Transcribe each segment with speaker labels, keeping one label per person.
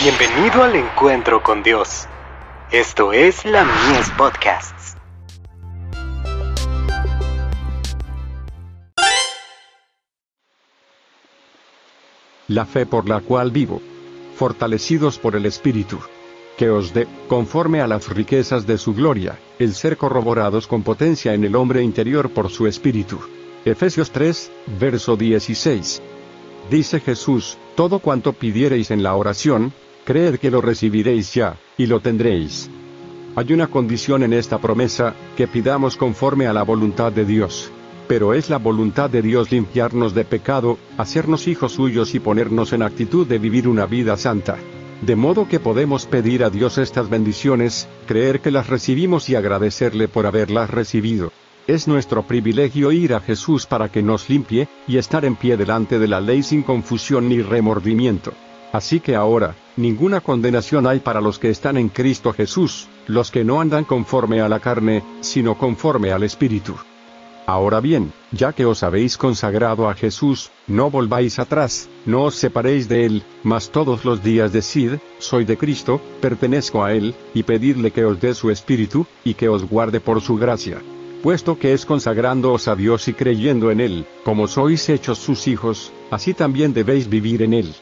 Speaker 1: Bienvenido al encuentro con Dios. Esto es la Mies Podcasts.
Speaker 2: La fe por la cual vivo. Fortalecidos por el Espíritu. Que os dé, conforme a las riquezas de su gloria, el ser corroborados con potencia en el hombre interior por su Espíritu. Efesios 3, verso 16. Dice Jesús, todo cuanto pidiereis en la oración, creed que lo recibiréis ya, y lo tendréis. Hay una condición en esta promesa, que pidamos conforme a la voluntad de Dios. Pero es la voluntad de Dios limpiarnos de pecado, hacernos hijos suyos y ponernos en actitud de vivir una vida santa. De modo que podemos pedir a Dios estas bendiciones, creer que las recibimos y agradecerle por haberlas recibido. Es nuestro privilegio ir a Jesús para que nos limpie, y estar en pie delante de la ley sin confusión ni remordimiento. Así que ahora, ninguna condenación hay para los que están en Cristo Jesús, los que no andan conforme a la carne, sino conforme al Espíritu. Ahora bien, ya que os habéis consagrado a Jesús, no volváis atrás, no os separéis de Él, mas todos los días decid, soy de Cristo, pertenezco a Él, y pedidle que os dé su Espíritu, y que os guarde por su gracia. Puesto que es consagrándoos a Dios y creyendo en Él, como sois hechos sus hijos, así también debéis vivir en Él.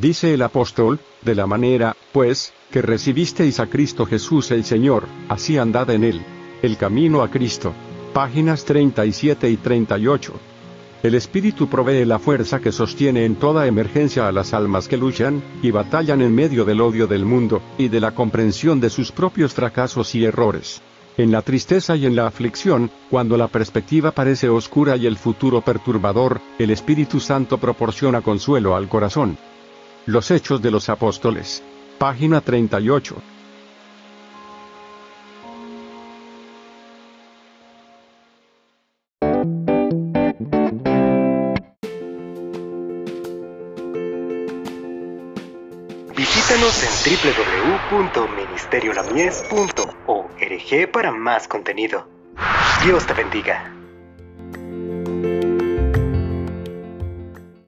Speaker 2: Dice el apóstol, de la manera, pues, que recibisteis a Cristo Jesús el Señor, así andad en Él. El camino a Cristo. Páginas 37 y 38. El Espíritu provee la fuerza que sostiene en toda emergencia a las almas que luchan, y batallan en medio del odio del mundo, y de la comprensión de sus propios fracasos y errores. En la tristeza y en la aflicción, cuando la perspectiva parece oscura y el futuro perturbador, el Espíritu Santo proporciona consuelo al corazón. Los Hechos de los Apóstoles. Página 38.
Speaker 1: Visítanos en www.ministeriolamies.org para más contenido. Dios te bendiga.